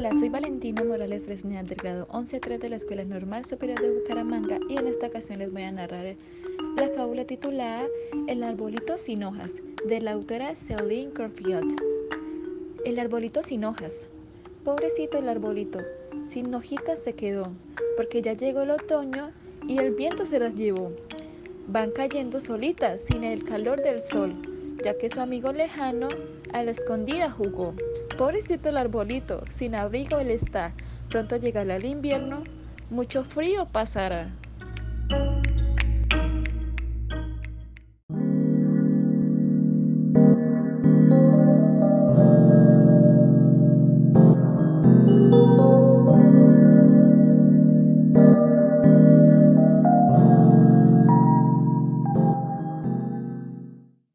Hola, soy Valentina Morales Fresnel del grado 11-3 de la Escuela Normal Superior de Bucaramanga y en esta ocasión les voy a narrar la fábula titulada El arbolito sin hojas de la autora Celine Corfield. El arbolito sin hojas. Pobrecito el arbolito, sin hojitas se quedó, porque ya llegó el otoño y el viento se las llevó. Van cayendo solitas sin el calor del sol, ya que su amigo lejano a la escondida jugó. Pobrecito el arbolito, sin abrigo él está. Pronto llegará el invierno, mucho frío pasará.